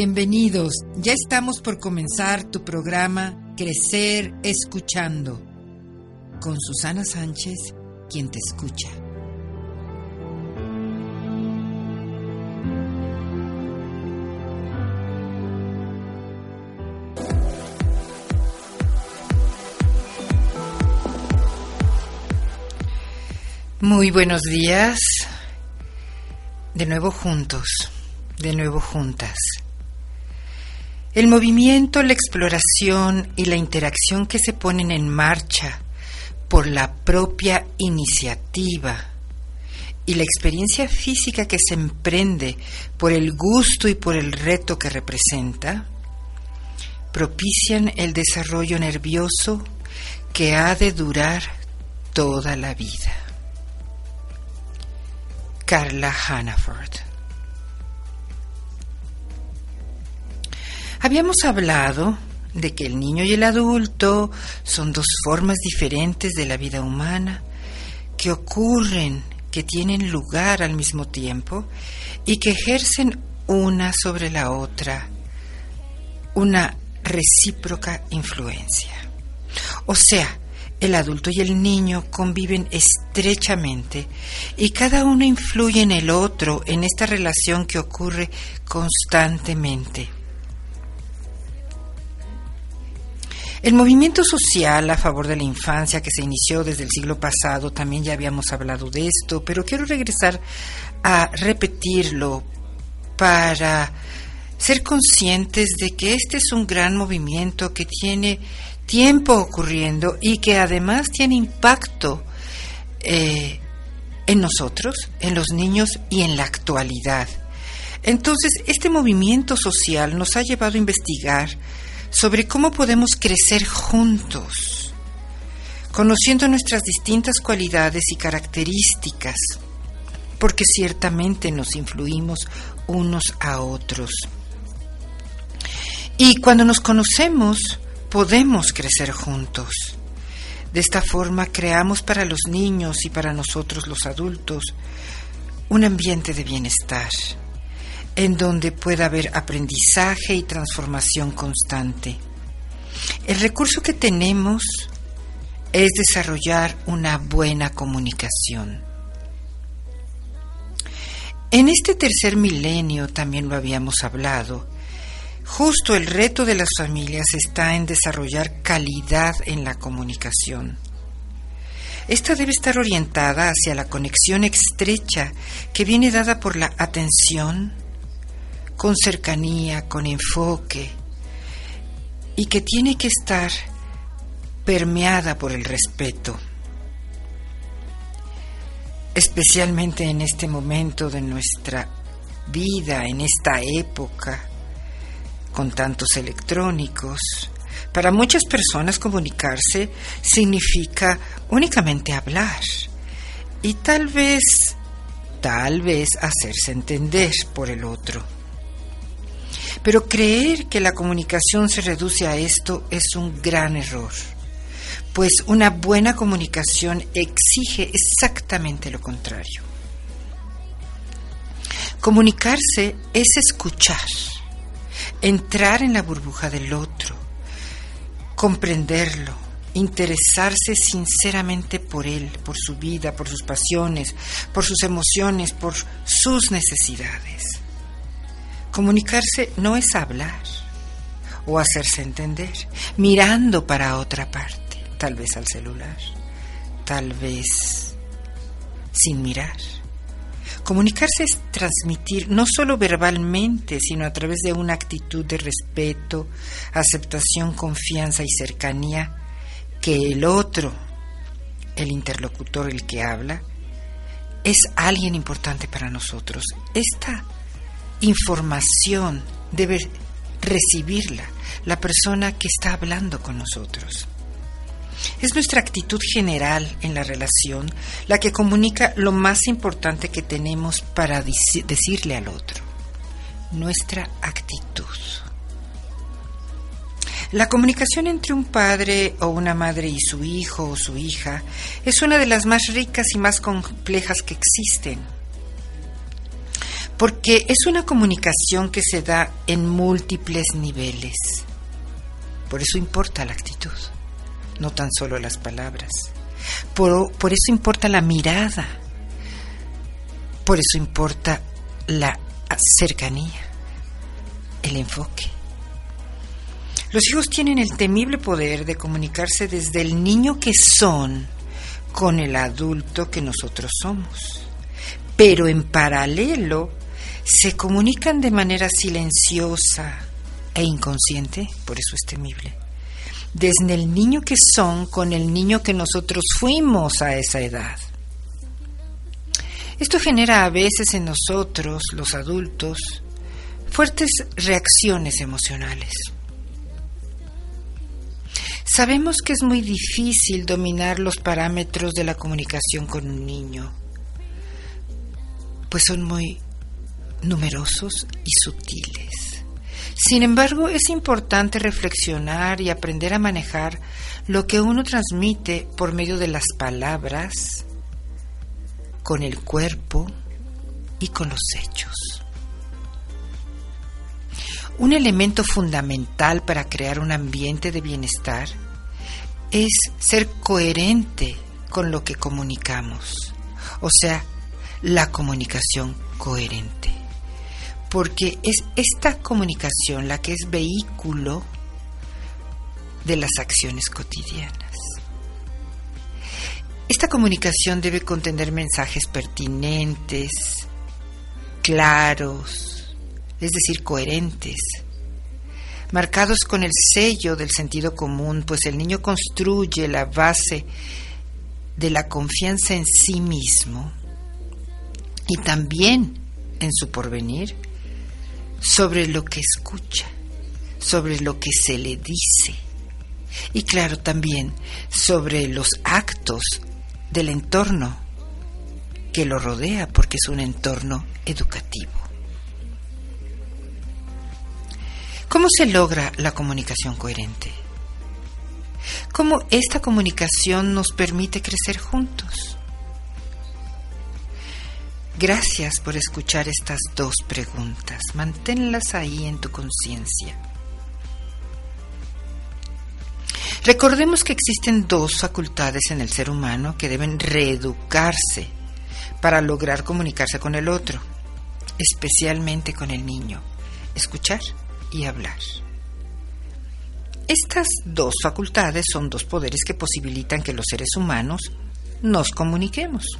Bienvenidos, ya estamos por comenzar tu programa Crecer Escuchando con Susana Sánchez, quien te escucha. Muy buenos días, de nuevo juntos, de nuevo juntas. El movimiento, la exploración y la interacción que se ponen en marcha por la propia iniciativa y la experiencia física que se emprende por el gusto y por el reto que representa, propician el desarrollo nervioso que ha de durar toda la vida. Carla Hannaford Habíamos hablado de que el niño y el adulto son dos formas diferentes de la vida humana que ocurren, que tienen lugar al mismo tiempo y que ejercen una sobre la otra una recíproca influencia. O sea, el adulto y el niño conviven estrechamente y cada uno influye en el otro en esta relación que ocurre constantemente. El movimiento social a favor de la infancia que se inició desde el siglo pasado, también ya habíamos hablado de esto, pero quiero regresar a repetirlo para ser conscientes de que este es un gran movimiento que tiene tiempo ocurriendo y que además tiene impacto eh, en nosotros, en los niños y en la actualidad. Entonces, este movimiento social nos ha llevado a investigar sobre cómo podemos crecer juntos, conociendo nuestras distintas cualidades y características, porque ciertamente nos influimos unos a otros. Y cuando nos conocemos, podemos crecer juntos. De esta forma creamos para los niños y para nosotros los adultos un ambiente de bienestar en donde pueda haber aprendizaje y transformación constante. El recurso que tenemos es desarrollar una buena comunicación. En este tercer milenio, también lo habíamos hablado, justo el reto de las familias está en desarrollar calidad en la comunicación. Esta debe estar orientada hacia la conexión estrecha que viene dada por la atención, con cercanía, con enfoque, y que tiene que estar permeada por el respeto, especialmente en este momento de nuestra vida, en esta época, con tantos electrónicos. Para muchas personas comunicarse significa únicamente hablar y tal vez, tal vez hacerse entender por el otro. Pero creer que la comunicación se reduce a esto es un gran error, pues una buena comunicación exige exactamente lo contrario. Comunicarse es escuchar, entrar en la burbuja del otro, comprenderlo, interesarse sinceramente por él, por su vida, por sus pasiones, por sus emociones, por sus necesidades. Comunicarse no es hablar o hacerse entender, mirando para otra parte, tal vez al celular, tal vez sin mirar. Comunicarse es transmitir no solo verbalmente, sino a través de una actitud de respeto, aceptación, confianza y cercanía que el otro, el interlocutor, el que habla, es alguien importante para nosotros. Esta información debe recibirla la persona que está hablando con nosotros. Es nuestra actitud general en la relación la que comunica lo más importante que tenemos para decirle al otro. Nuestra actitud. La comunicación entre un padre o una madre y su hijo o su hija es una de las más ricas y más complejas que existen, porque es una comunicación que se da en múltiples niveles. Por eso importa la actitud no tan solo las palabras. Por, por eso importa la mirada, por eso importa la cercanía, el enfoque. Los hijos tienen el temible poder de comunicarse desde el niño que son con el adulto que nosotros somos. Pero en paralelo se comunican de manera silenciosa e inconsciente, por eso es temible desde el niño que son con el niño que nosotros fuimos a esa edad. Esto genera a veces en nosotros, los adultos, fuertes reacciones emocionales. Sabemos que es muy difícil dominar los parámetros de la comunicación con un niño, pues son muy numerosos y sutiles. Sin embargo, es importante reflexionar y aprender a manejar lo que uno transmite por medio de las palabras, con el cuerpo y con los hechos. Un elemento fundamental para crear un ambiente de bienestar es ser coherente con lo que comunicamos, o sea, la comunicación coherente porque es esta comunicación la que es vehículo de las acciones cotidianas. Esta comunicación debe contener mensajes pertinentes, claros, es decir, coherentes, marcados con el sello del sentido común, pues el niño construye la base de la confianza en sí mismo y también en su porvenir sobre lo que escucha, sobre lo que se le dice y claro también sobre los actos del entorno que lo rodea porque es un entorno educativo. ¿Cómo se logra la comunicación coherente? ¿Cómo esta comunicación nos permite crecer juntos? Gracias por escuchar estas dos preguntas. Manténlas ahí en tu conciencia. Recordemos que existen dos facultades en el ser humano que deben reeducarse para lograr comunicarse con el otro, especialmente con el niño, escuchar y hablar. Estas dos facultades son dos poderes que posibilitan que los seres humanos nos comuniquemos.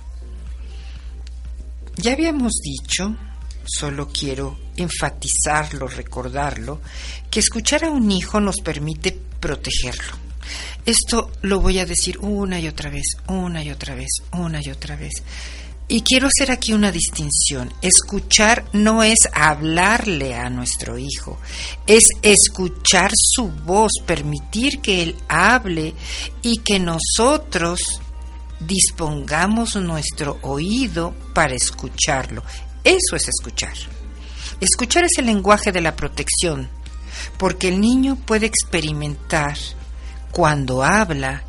Ya habíamos dicho, solo quiero enfatizarlo, recordarlo, que escuchar a un hijo nos permite protegerlo. Esto lo voy a decir una y otra vez, una y otra vez, una y otra vez. Y quiero hacer aquí una distinción. Escuchar no es hablarle a nuestro hijo, es escuchar su voz, permitir que él hable y que nosotros dispongamos nuestro oído para escucharlo. Eso es escuchar. Escuchar es el lenguaje de la protección, porque el niño puede experimentar cuando habla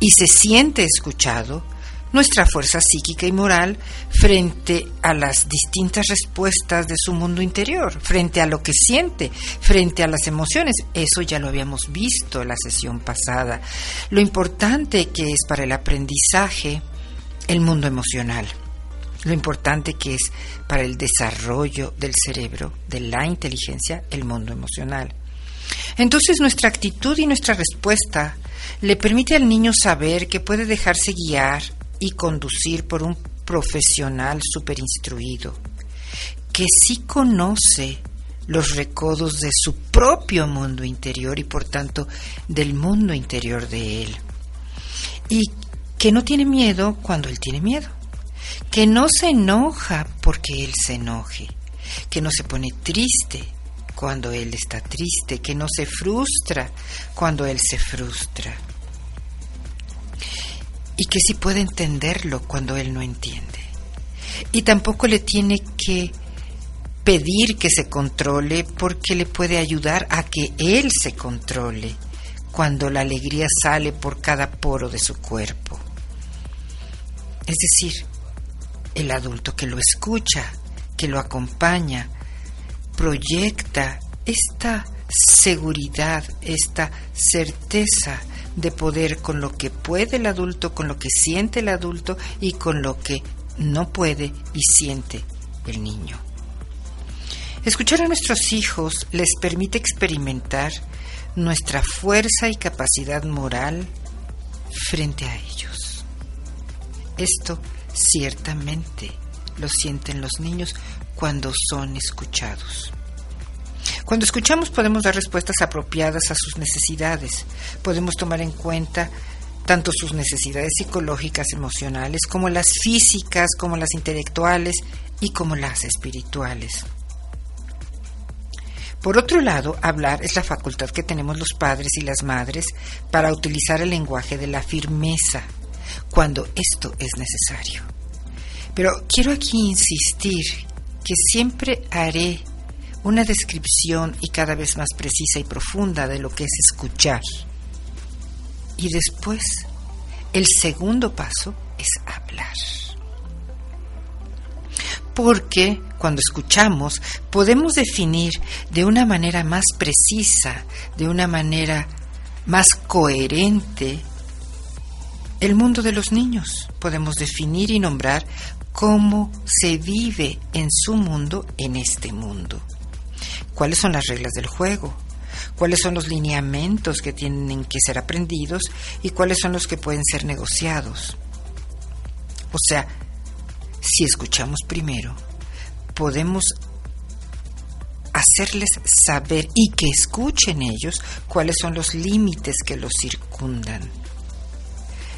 y se siente escuchado nuestra fuerza psíquica y moral frente a las distintas respuestas de su mundo interior, frente a lo que siente, frente a las emociones. Eso ya lo habíamos visto en la sesión pasada. Lo importante que es para el aprendizaje el mundo emocional. Lo importante que es para el desarrollo del cerebro, de la inteligencia, el mundo emocional. Entonces nuestra actitud y nuestra respuesta le permite al niño saber que puede dejarse guiar y conducir por un profesional superinstruido, que sí conoce los recodos de su propio mundo interior y por tanto del mundo interior de él. Y que no tiene miedo cuando él tiene miedo, que no se enoja porque él se enoje, que no se pone triste cuando él está triste, que no se frustra cuando él se frustra y que sí puede entenderlo cuando él no entiende. Y tampoco le tiene que pedir que se controle porque le puede ayudar a que él se controle cuando la alegría sale por cada poro de su cuerpo. Es decir, el adulto que lo escucha, que lo acompaña, proyecta esta seguridad, esta certeza de poder con lo que puede el adulto, con lo que siente el adulto y con lo que no puede y siente el niño. Escuchar a nuestros hijos les permite experimentar nuestra fuerza y capacidad moral frente a ellos. Esto ciertamente lo sienten los niños cuando son escuchados. Cuando escuchamos podemos dar respuestas apropiadas a sus necesidades. Podemos tomar en cuenta tanto sus necesidades psicológicas, emocionales, como las físicas, como las intelectuales y como las espirituales. Por otro lado, hablar es la facultad que tenemos los padres y las madres para utilizar el lenguaje de la firmeza cuando esto es necesario. Pero quiero aquí insistir que siempre haré una descripción y cada vez más precisa y profunda de lo que es escuchar. Y después, el segundo paso es hablar. Porque cuando escuchamos podemos definir de una manera más precisa, de una manera más coherente, el mundo de los niños. Podemos definir y nombrar cómo se vive en su mundo en este mundo cuáles son las reglas del juego, cuáles son los lineamientos que tienen que ser aprendidos y cuáles son los que pueden ser negociados. O sea, si escuchamos primero, podemos hacerles saber y que escuchen ellos cuáles son los límites que los circundan.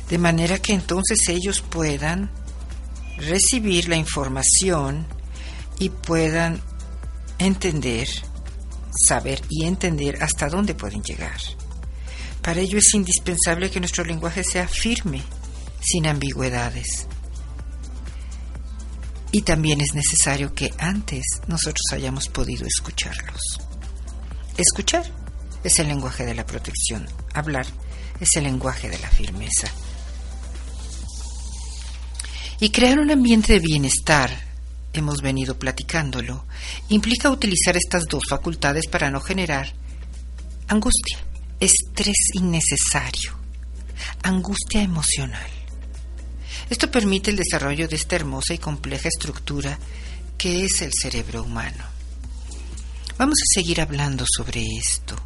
De manera que entonces ellos puedan recibir la información y puedan entender saber y entender hasta dónde pueden llegar. Para ello es indispensable que nuestro lenguaje sea firme, sin ambigüedades. Y también es necesario que antes nosotros hayamos podido escucharlos. Escuchar es el lenguaje de la protección, hablar es el lenguaje de la firmeza. Y crear un ambiente de bienestar hemos venido platicándolo, implica utilizar estas dos facultades para no generar angustia, estrés innecesario, angustia emocional. Esto permite el desarrollo de esta hermosa y compleja estructura que es el cerebro humano. Vamos a seguir hablando sobre esto.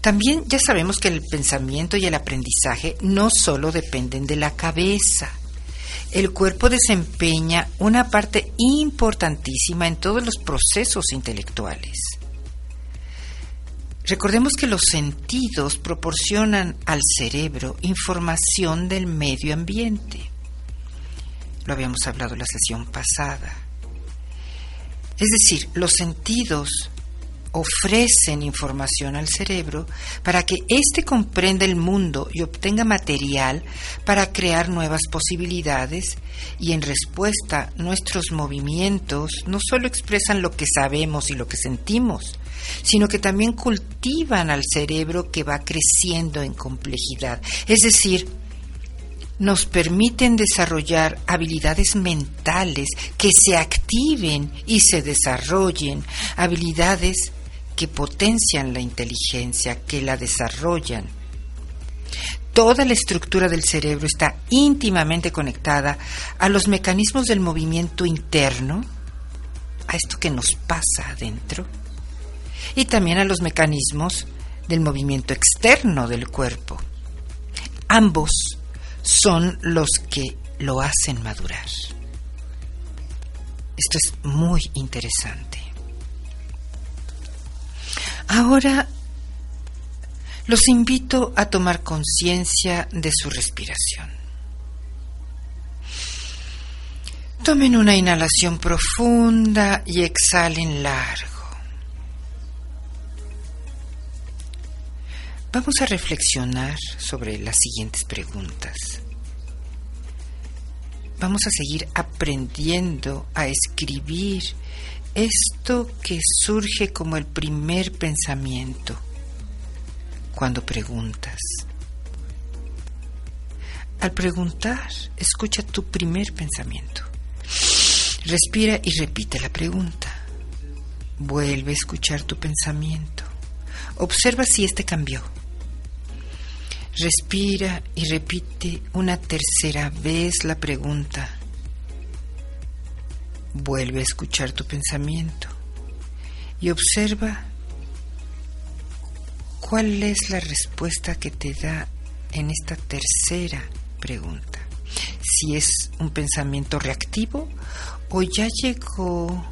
También ya sabemos que el pensamiento y el aprendizaje no solo dependen de la cabeza, el cuerpo desempeña una parte importantísima en todos los procesos intelectuales. Recordemos que los sentidos proporcionan al cerebro información del medio ambiente. Lo habíamos hablado la sesión pasada. Es decir, los sentidos ofrecen información al cerebro para que éste comprenda el mundo y obtenga material para crear nuevas posibilidades y en respuesta nuestros movimientos no solo expresan lo que sabemos y lo que sentimos, sino que también cultivan al cerebro que va creciendo en complejidad. Es decir, nos permiten desarrollar habilidades mentales que se activen y se desarrollen, habilidades que potencian la inteligencia, que la desarrollan. Toda la estructura del cerebro está íntimamente conectada a los mecanismos del movimiento interno, a esto que nos pasa adentro, y también a los mecanismos del movimiento externo del cuerpo. Ambos son los que lo hacen madurar. Esto es muy interesante. Ahora los invito a tomar conciencia de su respiración. Tomen una inhalación profunda y exhalen largo. Vamos a reflexionar sobre las siguientes preguntas. Vamos a seguir aprendiendo a escribir esto que surge como el primer pensamiento cuando preguntas. Al preguntar, escucha tu primer pensamiento. Respira y repite la pregunta. Vuelve a escuchar tu pensamiento. Observa si éste cambió. Respira y repite una tercera vez la pregunta. Vuelve a escuchar tu pensamiento y observa cuál es la respuesta que te da en esta tercera pregunta. Si es un pensamiento reactivo o ya llegó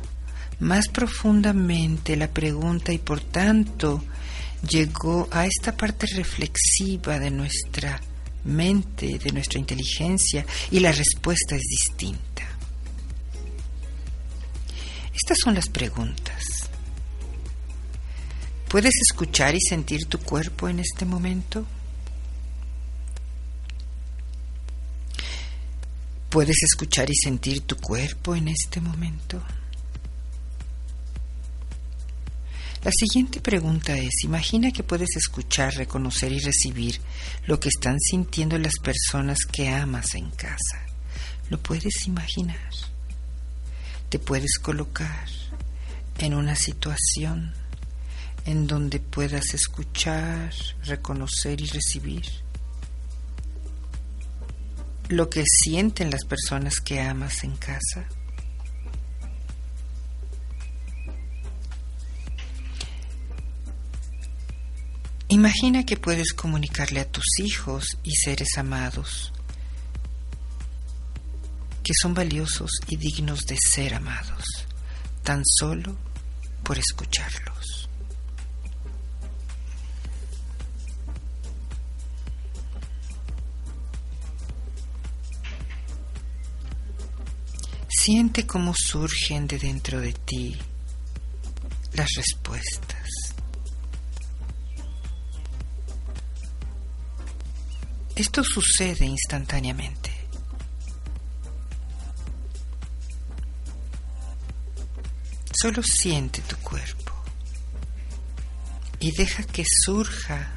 más profundamente la pregunta y por tanto llegó a esta parte reflexiva de nuestra mente, de nuestra inteligencia, y la respuesta es distinta. Estas son las preguntas. ¿Puedes escuchar y sentir tu cuerpo en este momento? ¿Puedes escuchar y sentir tu cuerpo en este momento? La siguiente pregunta es, imagina que puedes escuchar, reconocer y recibir lo que están sintiendo las personas que amas en casa. ¿Lo puedes imaginar? Te puedes colocar en una situación en donde puedas escuchar, reconocer y recibir lo que sienten las personas que amas en casa. Imagina que puedes comunicarle a tus hijos y seres amados que son valiosos y dignos de ser amados, tan solo por escucharlos. Siente cómo surgen de dentro de ti las respuestas. Esto sucede instantáneamente. Solo siente tu cuerpo y deja que surja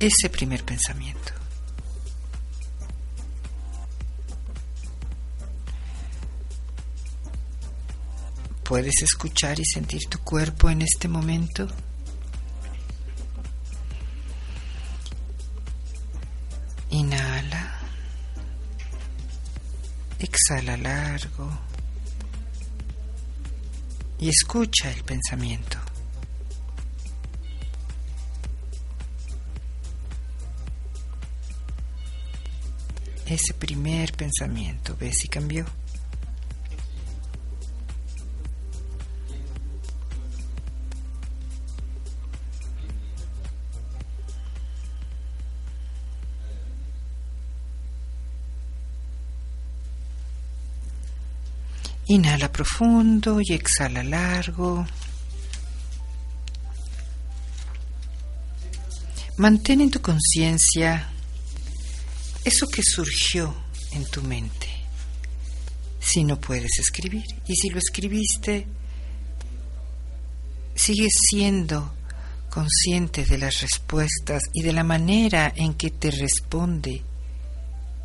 ese primer pensamiento. ¿Puedes escuchar y sentir tu cuerpo en este momento? Inhala. Exhala largo. Y escucha el pensamiento. Ese primer pensamiento, ¿ves si cambió? Inhala profundo y exhala largo. Mantén en tu conciencia eso que surgió en tu mente. Si no puedes escribir y si lo escribiste, sigue siendo consciente de las respuestas y de la manera en que te responde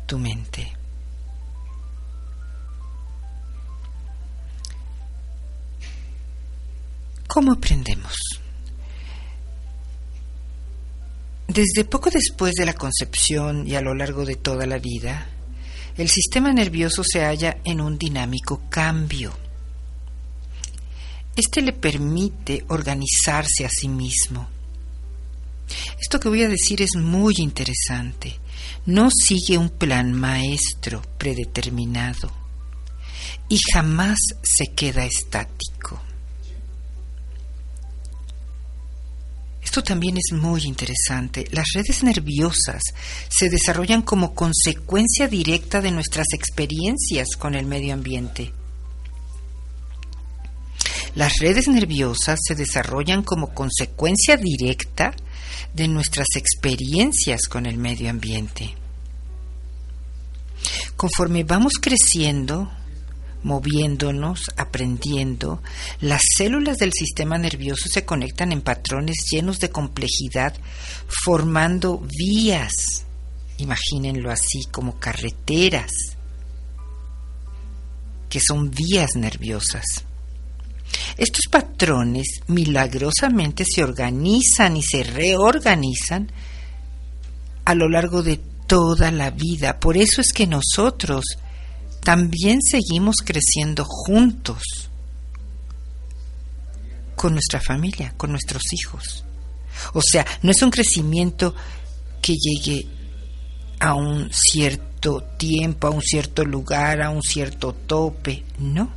tu mente. ¿Cómo aprendemos? Desde poco después de la concepción y a lo largo de toda la vida, el sistema nervioso se halla en un dinámico cambio. Este le permite organizarse a sí mismo. Esto que voy a decir es muy interesante. No sigue un plan maestro predeterminado y jamás se queda estático. Esto también es muy interesante. Las redes nerviosas se desarrollan como consecuencia directa de nuestras experiencias con el medio ambiente. Las redes nerviosas se desarrollan como consecuencia directa de nuestras experiencias con el medio ambiente. Conforme vamos creciendo, moviéndonos, aprendiendo, las células del sistema nervioso se conectan en patrones llenos de complejidad, formando vías, imagínenlo así, como carreteras, que son vías nerviosas. Estos patrones milagrosamente se organizan y se reorganizan a lo largo de toda la vida. Por eso es que nosotros también seguimos creciendo juntos con nuestra familia, con nuestros hijos. O sea, no es un crecimiento que llegue a un cierto tiempo, a un cierto lugar, a un cierto tope, no.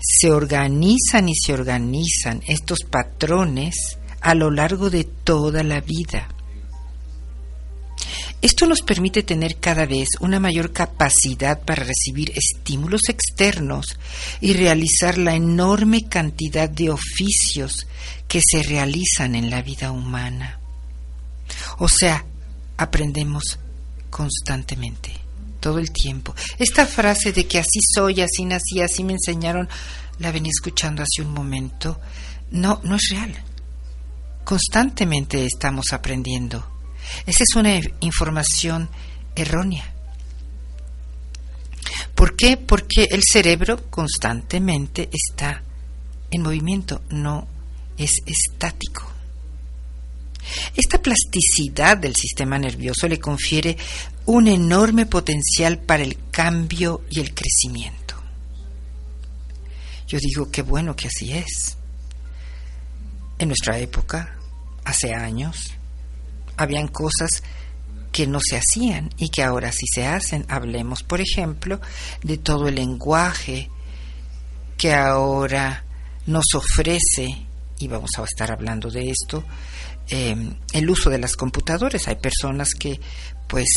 Se organizan y se organizan estos patrones a lo largo de toda la vida. Esto nos permite tener cada vez una mayor capacidad para recibir estímulos externos y realizar la enorme cantidad de oficios que se realizan en la vida humana. O sea, aprendemos constantemente, todo el tiempo. Esta frase de que así soy, así nací, así me enseñaron, la venía escuchando hace un momento, no, no es real. Constantemente estamos aprendiendo esa es una información errónea. ¿Por qué? Porque el cerebro constantemente está en movimiento, no es estático. Esta plasticidad del sistema nervioso le confiere un enorme potencial para el cambio y el crecimiento. Yo digo qué bueno que así es. En nuestra época, hace años, habían cosas que no se hacían y que ahora sí se hacen. Hablemos, por ejemplo, de todo el lenguaje que ahora nos ofrece, y vamos a estar hablando de esto, em, el uso de las computadoras. Hay personas que pues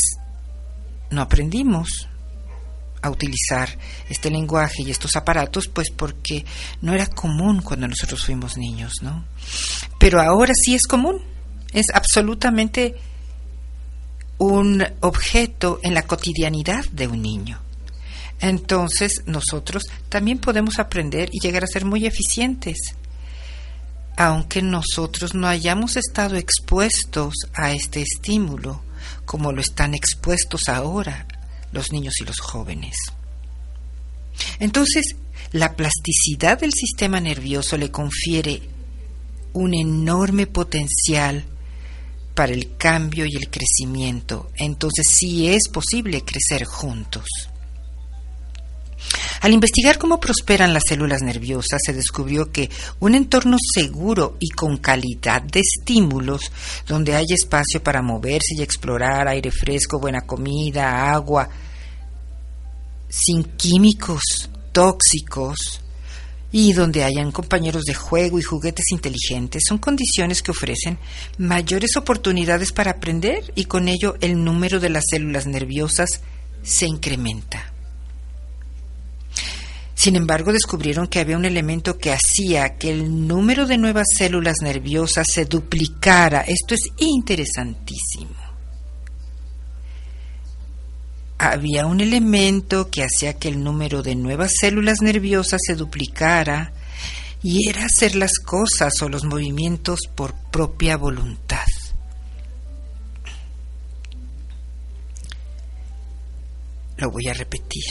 no aprendimos a utilizar este lenguaje y estos aparatos, pues porque no era común cuando nosotros fuimos niños, ¿no? Pero ahora sí es común es absolutamente un objeto en la cotidianidad de un niño. Entonces nosotros también podemos aprender y llegar a ser muy eficientes, aunque nosotros no hayamos estado expuestos a este estímulo como lo están expuestos ahora los niños y los jóvenes. Entonces, la plasticidad del sistema nervioso le confiere un enorme potencial para el cambio y el crecimiento. Entonces sí es posible crecer juntos. Al investigar cómo prosperan las células nerviosas, se descubrió que un entorno seguro y con calidad de estímulos, donde hay espacio para moverse y explorar, aire fresco, buena comida, agua, sin químicos tóxicos, y donde hayan compañeros de juego y juguetes inteligentes son condiciones que ofrecen mayores oportunidades para aprender y con ello el número de las células nerviosas se incrementa. Sin embargo, descubrieron que había un elemento que hacía que el número de nuevas células nerviosas se duplicara. Esto es interesantísimo había un elemento que hacía que el número de nuevas células nerviosas se duplicara y era hacer las cosas o los movimientos por propia voluntad. Lo voy a repetir.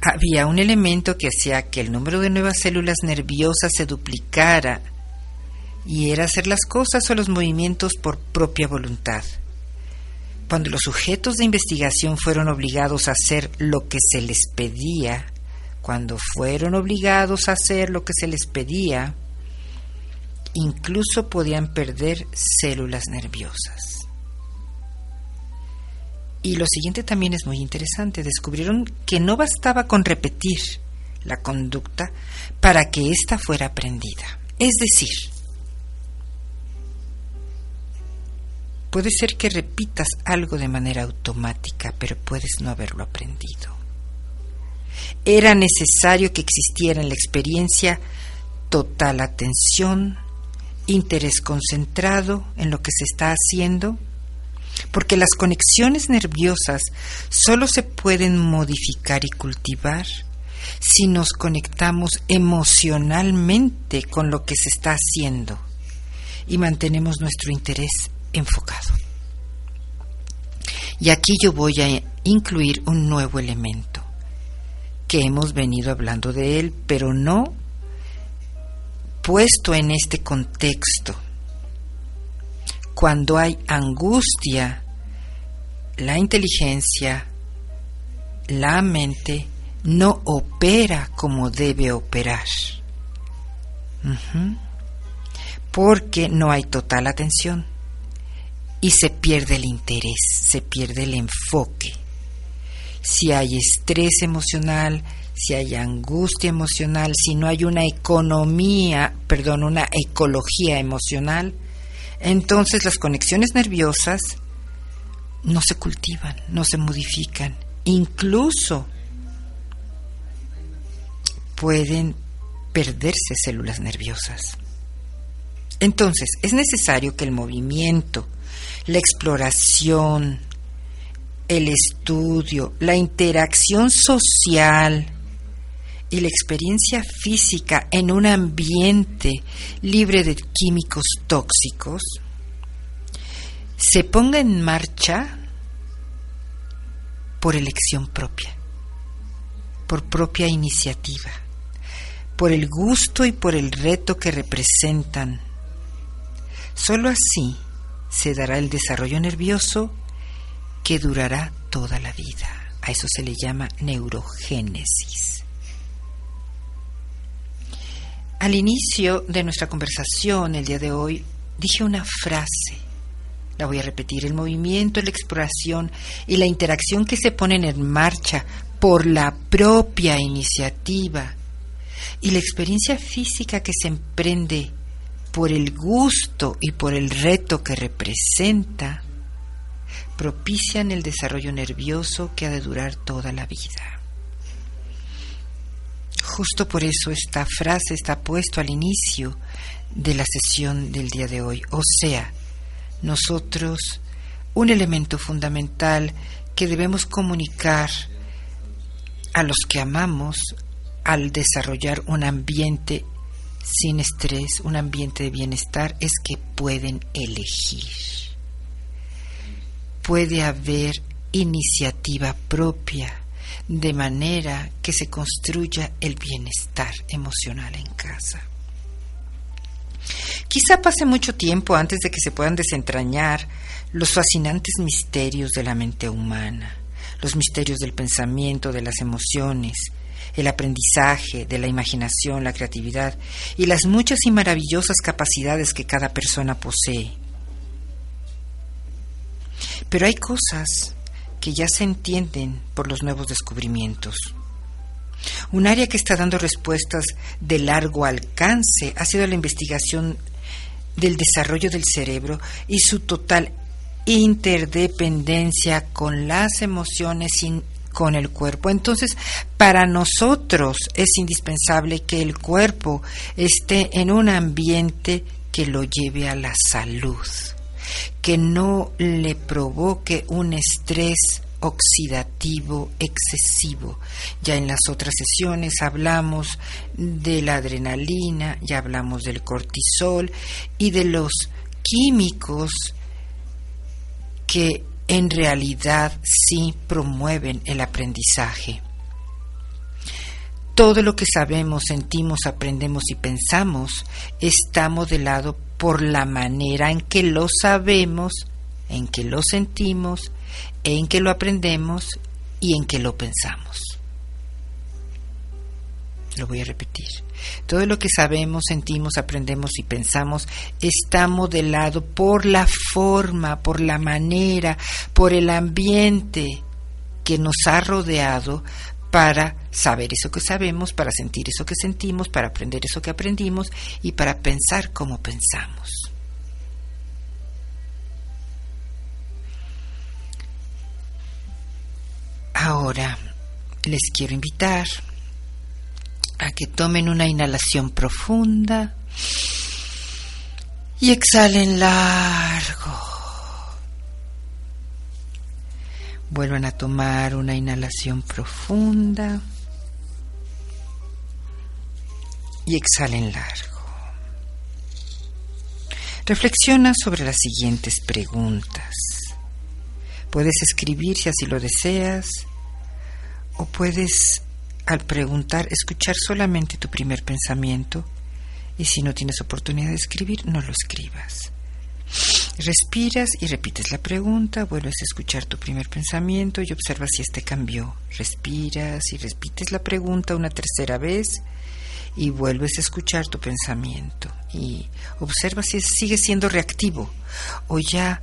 Había un elemento que hacía que el número de nuevas células nerviosas se duplicara y era hacer las cosas o los movimientos por propia voluntad. Cuando los sujetos de investigación fueron obligados a hacer lo que se les pedía, cuando fueron obligados a hacer lo que se les pedía, incluso podían perder células nerviosas. Y lo siguiente también es muy interesante. Descubrieron que no bastaba con repetir la conducta para que ésta fuera aprendida. Es decir, puede ser que repitas algo de manera automática, pero puedes no haberlo aprendido. Era necesario que existiera en la experiencia total atención, interés concentrado en lo que se está haciendo, porque las conexiones nerviosas solo se pueden modificar y cultivar si nos conectamos emocionalmente con lo que se está haciendo y mantenemos nuestro interés enfocado. Y aquí yo voy a incluir un nuevo elemento que hemos venido hablando de él, pero no puesto en este contexto cuando hay angustia, la inteligencia, la mente no opera como debe operar. Porque no hay total atención y se pierde el interés, se pierde el enfoque. Si hay estrés emocional, si hay angustia emocional, si no hay una economía, perdón, una ecología emocional, entonces las conexiones nerviosas no se cultivan, no se modifican, incluso pueden perderse células nerviosas. Entonces, es necesario que el movimiento, la exploración, el estudio, la interacción social, y la experiencia física en un ambiente libre de químicos tóxicos se ponga en marcha por elección propia, por propia iniciativa, por el gusto y por el reto que representan. Solo así se dará el desarrollo nervioso que durará toda la vida. A eso se le llama neurogénesis. Al inicio de nuestra conversación el día de hoy dije una frase. La voy a repetir. El movimiento, la exploración y la interacción que se ponen en marcha por la propia iniciativa y la experiencia física que se emprende por el gusto y por el reto que representa, propician el desarrollo nervioso que ha de durar toda la vida. Justo por eso esta frase está puesto al inicio de la sesión del día de hoy. O sea, nosotros, un elemento fundamental que debemos comunicar a los que amamos al desarrollar un ambiente sin estrés, un ambiente de bienestar, es que pueden elegir. Puede haber iniciativa propia de manera que se construya el bienestar emocional en casa. Quizá pase mucho tiempo antes de que se puedan desentrañar los fascinantes misterios de la mente humana, los misterios del pensamiento, de las emociones, el aprendizaje, de la imaginación, la creatividad y las muchas y maravillosas capacidades que cada persona posee. Pero hay cosas que ya se entienden por los nuevos descubrimientos. Un área que está dando respuestas de largo alcance ha sido la investigación del desarrollo del cerebro y su total interdependencia con las emociones con el cuerpo. Entonces, para nosotros es indispensable que el cuerpo esté en un ambiente que lo lleve a la salud que no le provoque un estrés oxidativo excesivo. Ya en las otras sesiones hablamos de la adrenalina, ya hablamos del cortisol y de los químicos que en realidad sí promueven el aprendizaje. Todo lo que sabemos, sentimos, aprendemos y pensamos está modelado por la manera en que lo sabemos, en que lo sentimos, en que lo aprendemos y en que lo pensamos. Lo voy a repetir. Todo lo que sabemos, sentimos, aprendemos y pensamos está modelado por la forma, por la manera, por el ambiente que nos ha rodeado para saber eso que sabemos, para sentir eso que sentimos, para aprender eso que aprendimos y para pensar como pensamos. Ahora les quiero invitar a que tomen una inhalación profunda y exhalen largo. Vuelvan a tomar una inhalación profunda y exhalen largo. Reflexiona sobre las siguientes preguntas. Puedes escribir si así lo deseas o puedes al preguntar escuchar solamente tu primer pensamiento y si no tienes oportunidad de escribir no lo escribas. Respiras y repites la pregunta, vuelves a escuchar tu primer pensamiento y observas si este cambió. Respiras y repites la pregunta una tercera vez y vuelves a escuchar tu pensamiento y observas si sigue siendo reactivo o ya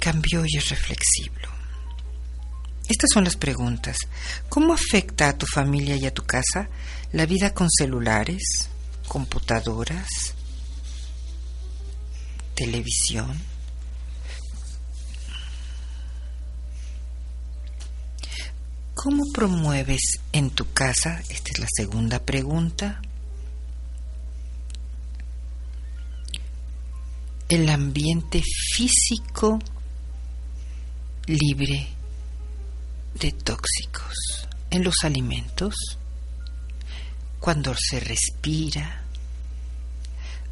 cambió y es reflexivo. Estas son las preguntas. ¿Cómo afecta a tu familia y a tu casa la vida con celulares, computadoras, televisión? ¿Cómo promueves en tu casa, esta es la segunda pregunta, el ambiente físico libre de tóxicos en los alimentos, cuando se respira,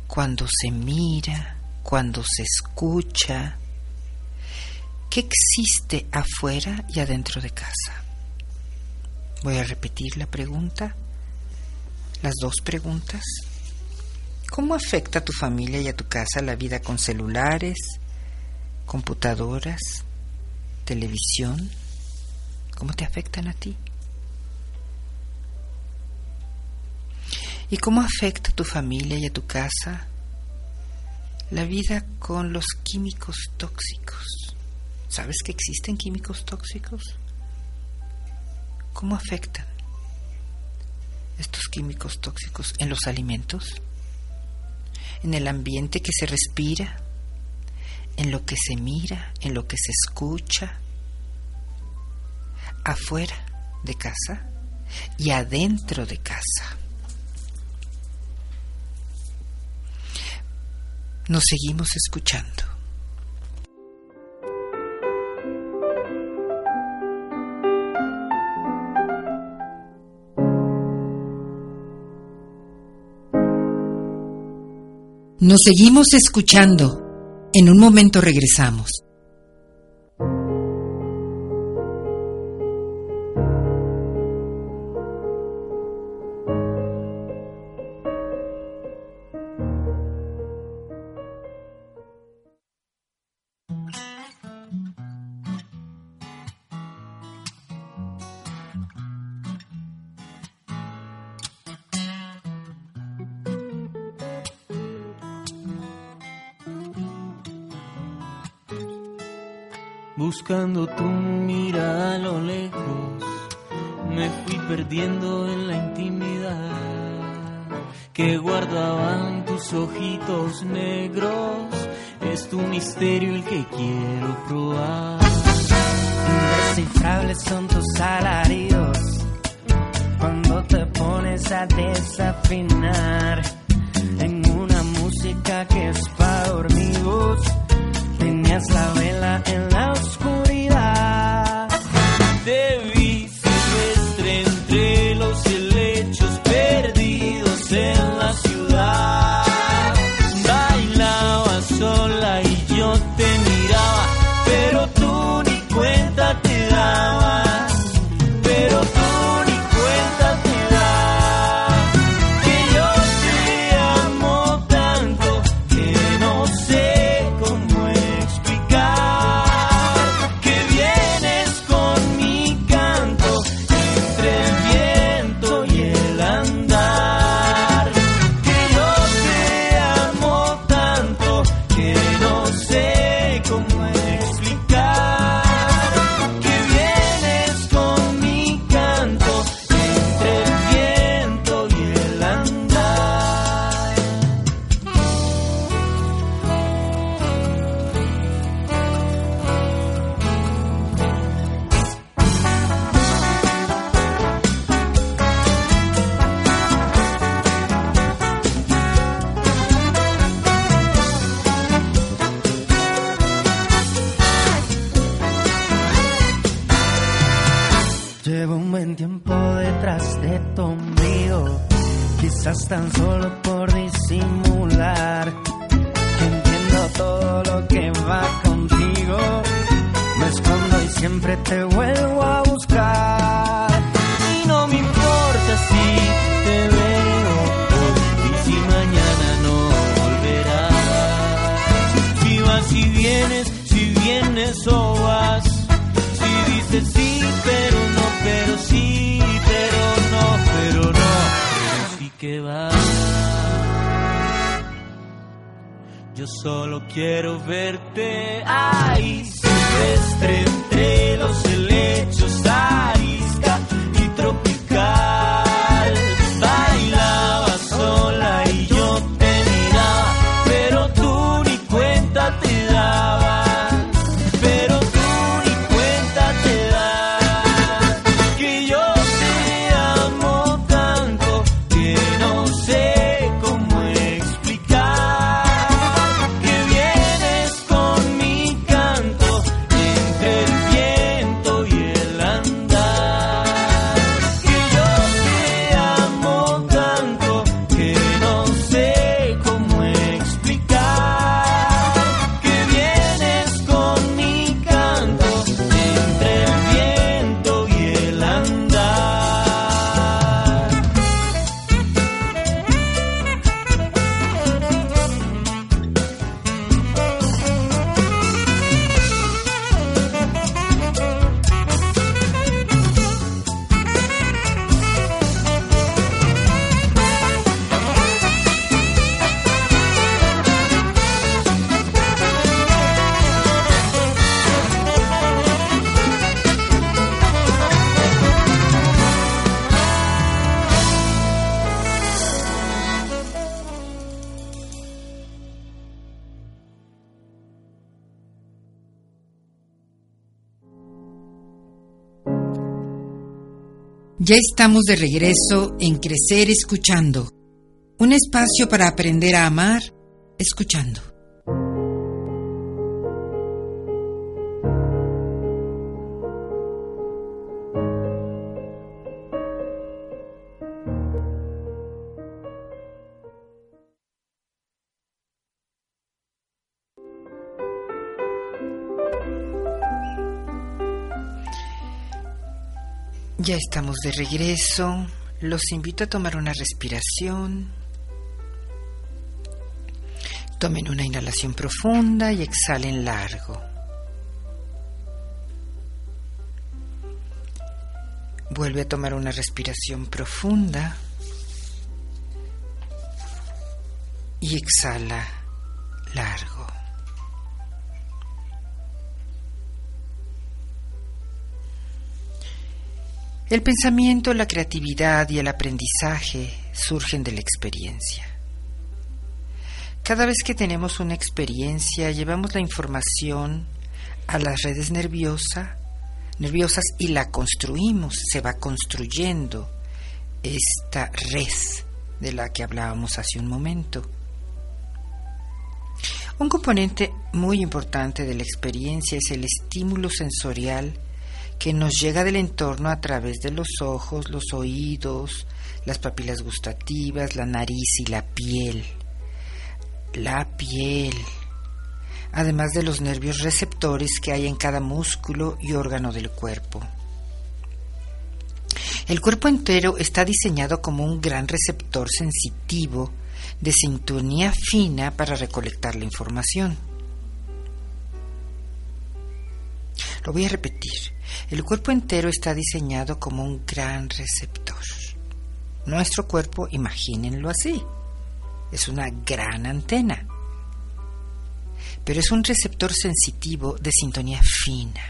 cuando se mira, cuando se escucha, ¿qué existe afuera y adentro de casa? Voy a repetir la pregunta, las dos preguntas. ¿Cómo afecta a tu familia y a tu casa la vida con celulares, computadoras, televisión? ¿Cómo te afectan a ti? ¿Y cómo afecta a tu familia y a tu casa la vida con los químicos tóxicos? ¿Sabes que existen químicos tóxicos? ¿Cómo afectan estos químicos tóxicos en los alimentos? ¿En el ambiente que se respira? ¿En lo que se mira? ¿En lo que se escucha? Afuera de casa y adentro de casa. Nos seguimos escuchando. Nos seguimos escuchando. En un momento regresamos. Negros. Es tu misterio el que quiero probar. Indescifrables son tus salarios cuando te pones a desafinar en una música que es para dormidos. Tenías la vela en la oscuridad por disimular. Que entiendo todo lo que va contigo. Me escondo y siempre te vuelvo a buscar. Solo quiero verte. Ahí, silvestre entre los helechos, arisca Ya estamos de regreso en Crecer Escuchando, un espacio para aprender a amar escuchando. Ya estamos de regreso. Los invito a tomar una respiración. Tomen una inhalación profunda y exhalen largo. Vuelve a tomar una respiración profunda y exhala largo. El pensamiento, la creatividad y el aprendizaje surgen de la experiencia. Cada vez que tenemos una experiencia, llevamos la información a las redes nerviosa, nerviosas y la construimos, se va construyendo esta red de la que hablábamos hace un momento. Un componente muy importante de la experiencia es el estímulo sensorial que nos llega del entorno a través de los ojos, los oídos, las papilas gustativas, la nariz y la piel. La piel, además de los nervios receptores que hay en cada músculo y órgano del cuerpo. El cuerpo entero está diseñado como un gran receptor sensitivo de sintonía fina para recolectar la información. Lo voy a repetir. El cuerpo entero está diseñado como un gran receptor. Nuestro cuerpo, imagínenlo así, es una gran antena, pero es un receptor sensitivo de sintonía fina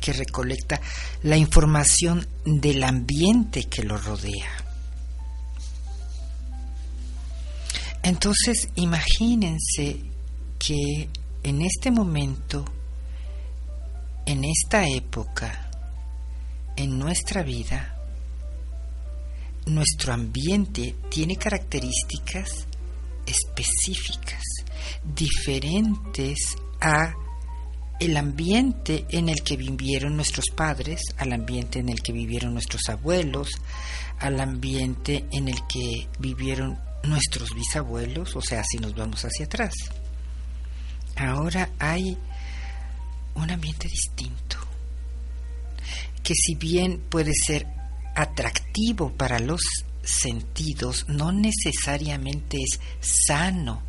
que recolecta la información del ambiente que lo rodea. Entonces, imagínense que en este momento en esta época, en nuestra vida, nuestro ambiente tiene características específicas, diferentes a el ambiente en el que vivieron nuestros padres, al ambiente en el que vivieron nuestros abuelos, al ambiente en el que vivieron nuestros bisabuelos, o sea, si nos vamos hacia atrás. Ahora hay un ambiente distinto, que si bien puede ser atractivo para los sentidos, no necesariamente es sano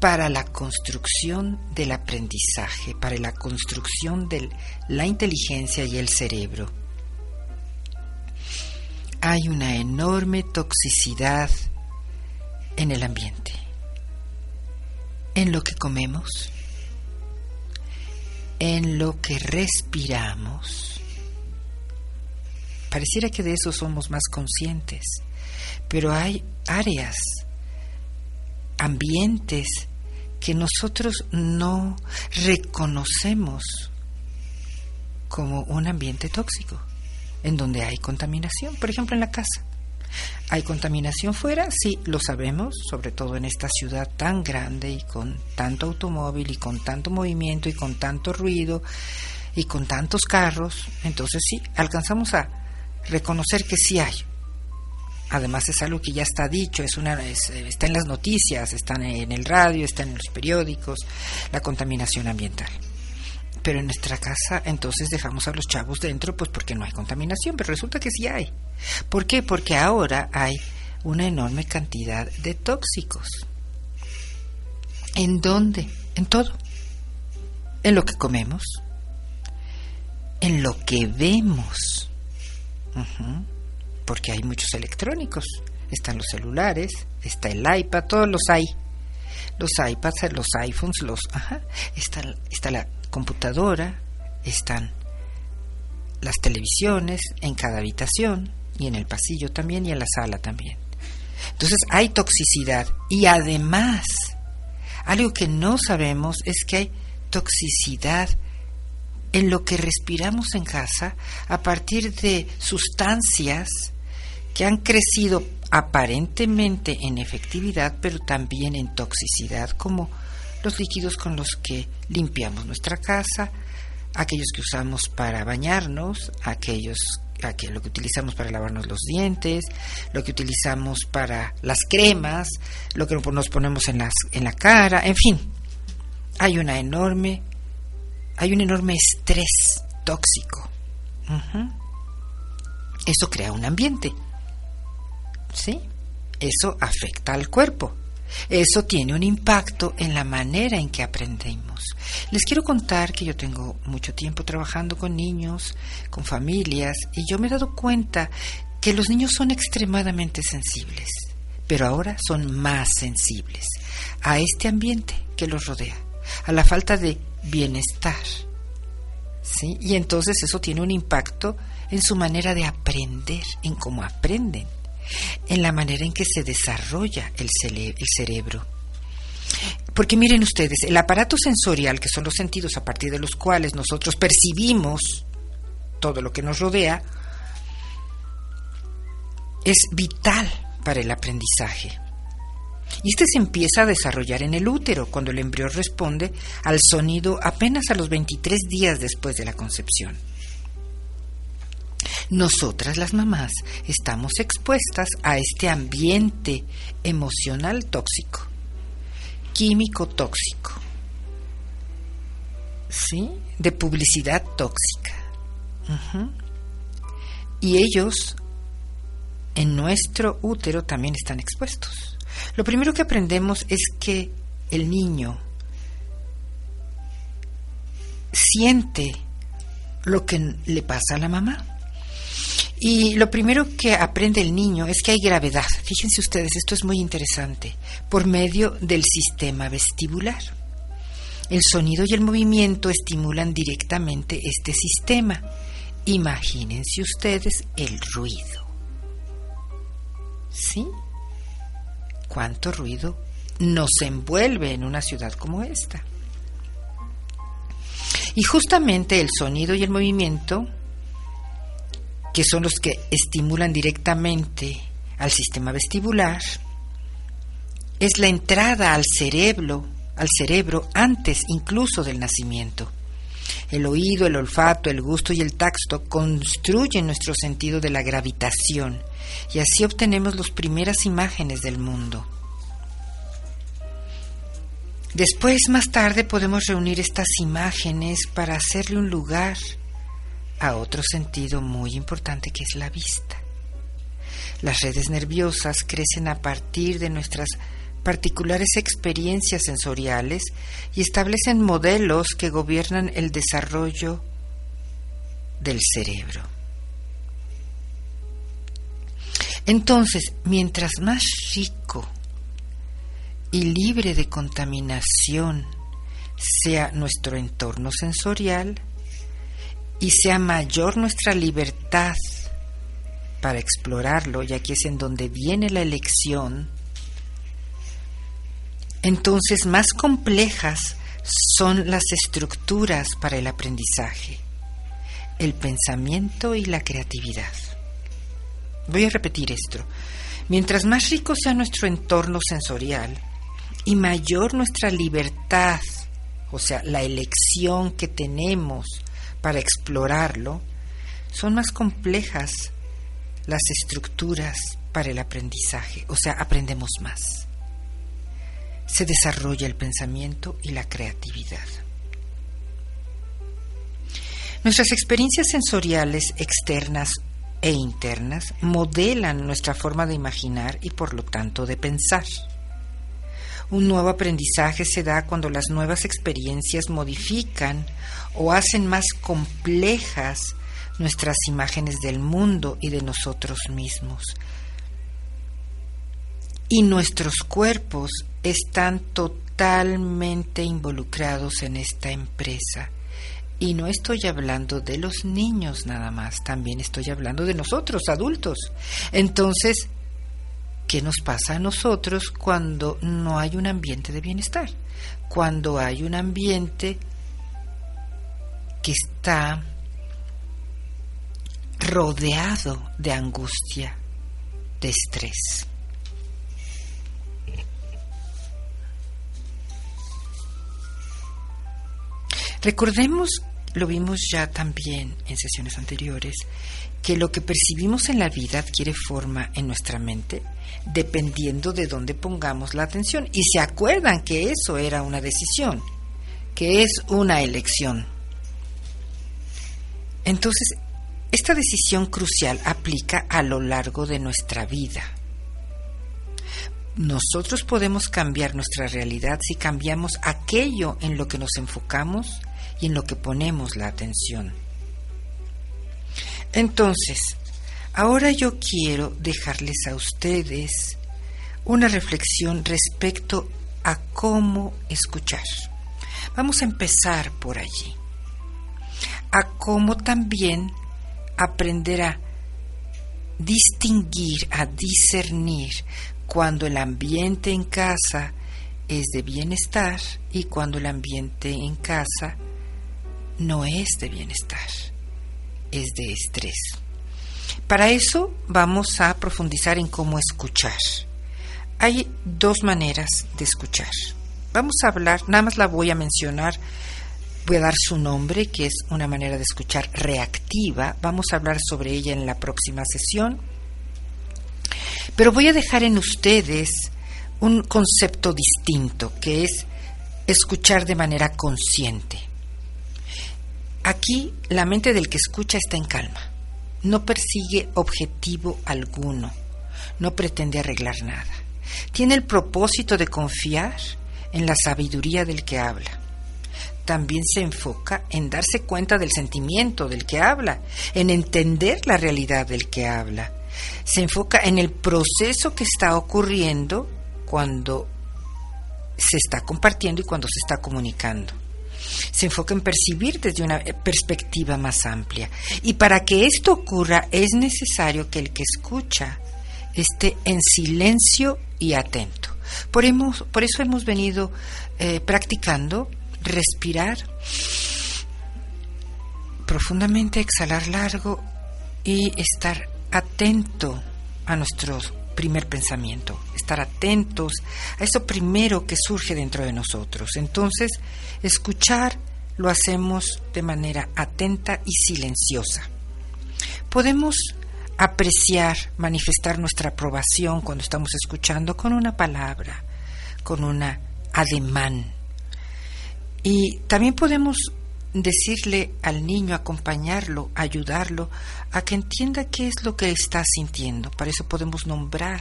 para la construcción del aprendizaje, para la construcción de la inteligencia y el cerebro. Hay una enorme toxicidad en el ambiente, en lo que comemos, en lo que respiramos. Pareciera que de eso somos más conscientes, pero hay áreas, ambientes que nosotros no reconocemos como un ambiente tóxico, en donde hay contaminación, por ejemplo en la casa. ¿Hay contaminación fuera? Sí, lo sabemos, sobre todo en esta ciudad tan grande y con tanto automóvil y con tanto movimiento y con tanto ruido y con tantos carros. Entonces sí, alcanzamos a reconocer que sí hay. Además es algo que ya está dicho, es una, está en las noticias, está en el radio, está en los periódicos, la contaminación ambiental. Pero en nuestra casa entonces dejamos a los chavos dentro pues porque no hay contaminación, pero resulta que sí hay. ¿Por qué? Porque ahora hay una enorme cantidad de tóxicos. ¿En dónde? En todo. En lo que comemos, en lo que vemos, porque hay muchos electrónicos. Están los celulares, está el iPad, todos los hay. Los iPads, los iPhones, los... Ajá, está, está la computadora, están las televisiones en cada habitación y en el pasillo también y en la sala también. Entonces hay toxicidad y además algo que no sabemos es que hay toxicidad en lo que respiramos en casa a partir de sustancias que han crecido aparentemente en efectividad, pero también en toxicidad, como los líquidos con los que limpiamos nuestra casa, aquellos que usamos para bañarnos, aquellos lo que utilizamos para lavarnos los dientes, lo que utilizamos para las cremas, lo que nos ponemos en las en la cara, en fin. Hay una enorme hay un enorme estrés tóxico. Eso crea un ambiente. ¿Sí? Eso afecta al cuerpo. Eso tiene un impacto en la manera en que aprendemos. Les quiero contar que yo tengo mucho tiempo trabajando con niños, con familias, y yo me he dado cuenta que los niños son extremadamente sensibles, pero ahora son más sensibles a este ambiente que los rodea, a la falta de bienestar. ¿Sí? Y entonces eso tiene un impacto en su manera de aprender, en cómo aprenden en la manera en que se desarrolla el, cerebro. Porque miren ustedes, el aparato sensorial, que son los sentidos a partir de los cuales nosotros percibimos todo lo que nos rodea, es vital para el aprendizaje. Y este se empieza a desarrollar en el útero, cuando el embrión responde al sonido apenas a los 23 días después de la concepción. Nosotras las mamás estamos expuestas a este ambiente emocional tóxico, químico tóxico, ¿sí? De publicidad tóxica. Y ellos en nuestro útero también están expuestos. Lo primero que aprendemos es que el niño siente lo que le pasa a la mamá. Y lo primero que aprende el niño es que hay gravedad. Fíjense ustedes, esto es muy interesante, por medio del sistema vestibular. El sonido y el movimiento estimulan directamente este sistema. Imagínense ustedes el ruido. ¿Sí? ¿Cuánto ruido nos envuelve en una ciudad como esta? Y justamente el sonido y el movimiento que son los que estimulan directamente al sistema vestibular, es la entrada al cerebro, al cerebro antes incluso del nacimiento. El oído, el olfato, el gusto y el tacto construyen nuestro sentido de la gravitación y así obtenemos las primeras imágenes del mundo. Después, más tarde, podemos reunir estas imágenes para hacerle un lugar a otro sentido muy importante que es la vista. Las redes nerviosas crecen a partir de nuestras particulares experiencias sensoriales y establecen modelos que gobiernan el desarrollo del cerebro. Entonces, mientras más rico y libre de contaminación sea nuestro entorno sensorial y sea mayor nuestra libertad para explorarlo, ya que es en donde viene la elección, entonces más complejas son las estructuras para el aprendizaje, el pensamiento y la creatividad. Voy a repetir esto. Mientras más rico sea nuestro entorno sensorial y mayor nuestra libertad, o sea, la elección que tenemos para explorarlo, son más complejas las estructuras para el aprendizaje, o sea, aprendemos más. Se desarrolla el pensamiento y la creatividad. Nuestras experiencias sensoriales externas e internas modelan nuestra forma de imaginar y por lo tanto de pensar. Un nuevo aprendizaje se da cuando las nuevas experiencias modifican o hacen más complejas nuestras imágenes del mundo y de nosotros mismos. Y nuestros cuerpos están totalmente involucrados en esta empresa y no estoy hablando de los niños nada más, también estoy hablando de nosotros, adultos. Entonces, ¿qué nos pasa a nosotros cuando no hay un ambiente de bienestar? Cuando hay un ambiente que está rodeado de angustia, de estrés. Recordemos lo vimos ya también en sesiones anteriores, que lo que percibimos en la vida adquiere forma en nuestra mente dependiendo de dónde pongamos la atención. Y se acuerdan que eso era una decisión, que es una elección. Entonces, esta decisión crucial aplica a lo largo de nuestra vida. Nosotros podemos cambiar nuestra realidad si cambiamos aquello en lo que nos enfocamos y en lo que ponemos la atención. Entonces, ahora yo quiero dejarles a ustedes una reflexión respecto a cómo escuchar. Vamos a empezar por allí. A cómo también aprender a distinguir, a discernir cuando el ambiente en casa es de bienestar y cuando el ambiente en casa no es de bienestar, es de estrés. Para eso vamos a profundizar en cómo escuchar. Hay dos maneras de escuchar. Vamos a hablar, nada más la voy a mencionar, voy a dar su nombre, que es una manera de escuchar reactiva. Vamos a hablar sobre ella en la próxima sesión. Pero voy a dejar en ustedes un concepto distinto, que es escuchar de manera consciente. Aquí la mente del que escucha está en calma, no persigue objetivo alguno, no pretende arreglar nada. Tiene el propósito de confiar en la sabiduría del que habla. También se enfoca en darse cuenta del sentimiento del que habla, en entender la realidad del que habla. Se enfoca en el proceso que está ocurriendo cuando se está compartiendo y cuando se está comunicando se enfoca en percibir desde una perspectiva más amplia. Y para que esto ocurra es necesario que el que escucha esté en silencio y atento. Por, eso hemos venido eh, practicando respirar profundamente, exhalar largo y estar atento a nuestro primer pensamiento, estar atentos a eso primero que surge dentro de nosotros. Entonces, escuchar lo hacemos de manera atenta y silenciosa. Podemos apreciar, manifestar nuestra aprobación cuando estamos escuchando con una palabra, con una ademán. Y también podemos decirle al niño, acompañarlo, ayudarlo a que entienda qué es lo que está sintiendo. Para eso podemos nombrar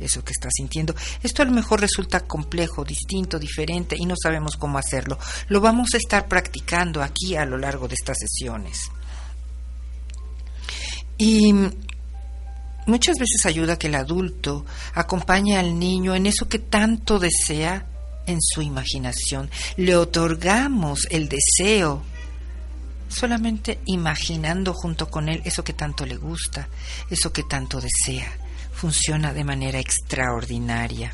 eso que está sintiendo. Esto a lo mejor resulta complejo, distinto, diferente y no sabemos cómo hacerlo. Lo vamos a estar practicando aquí a lo largo de estas sesiones. Y muchas veces ayuda que el adulto acompañe al niño en eso que tanto desea en su imaginación. Le otorgamos el deseo solamente imaginando junto con él eso que tanto le gusta, eso que tanto desea. Funciona de manera extraordinaria.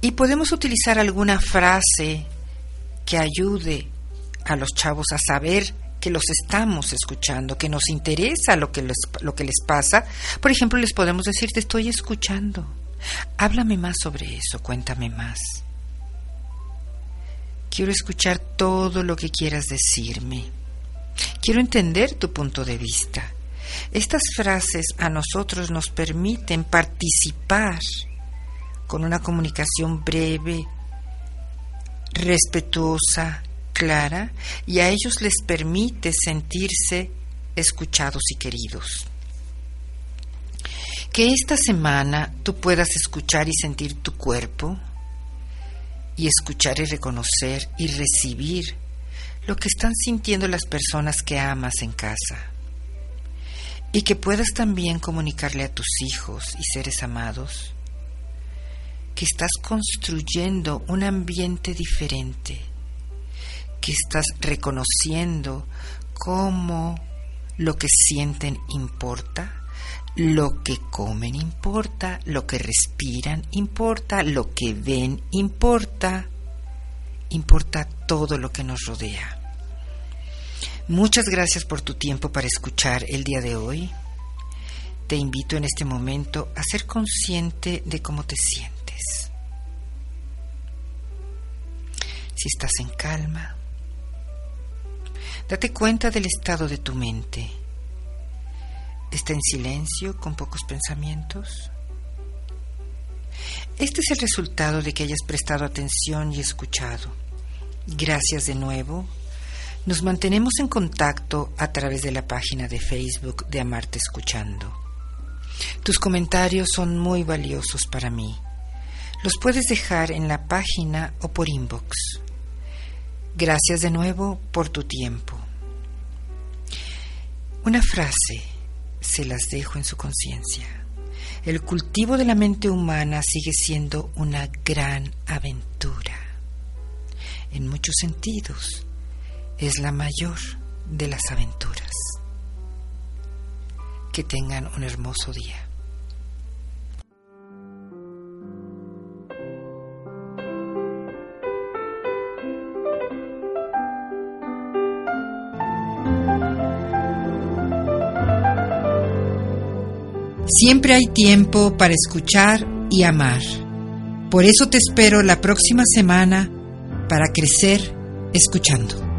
Y podemos utilizar alguna frase que ayude a los chavos a saber que los estamos escuchando, que nos interesa lo que les, lo que les pasa. Por ejemplo, les podemos decir, te estoy escuchando Háblame más sobre eso, cuéntame más. Quiero escuchar todo lo que quieras decirme. Quiero entender tu punto de vista. Estas frases a nosotros nos permiten participar con una comunicación breve, respetuosa, clara, y a ellos les permite sentirse escuchados y queridos. Que esta semana tú puedas escuchar y sentir tu cuerpo y escuchar y reconocer y recibir lo que están sintiendo las personas que amas en casa. Y que puedas también comunicarle a tus hijos y seres amados que estás construyendo un ambiente diferente, que estás reconociendo cómo lo que sienten importa lo que comen importa, lo que respiran importa, lo que ven importa, importa todo lo que nos rodea. Muchas gracias por tu tiempo para escuchar el día de hoy. Te invito en este momento a ser consciente de cómo te sientes. Si estás en calma, date cuenta del estado de tu mente está en silencio, con pocos pensamientos. Este es el resultado de que hayas prestado atención y escuchado. Gracias de nuevo. Nos mantenemos en contacto a través de la página de Facebook de Amarte Escuchando. Tus comentarios son muy valiosos para mí. Los puedes dejar en la página o por inbox. Gracias de nuevo por tu tiempo. Una frase se las dejo en su conciencia. El cultivo de la mente humana sigue siendo una gran aventura. En muchos sentidos, es la mayor de las aventuras. Que tengan un hermoso día. Siempre hay tiempo para escuchar y amar. Por eso te espero la próxima semana para crecer escuchando.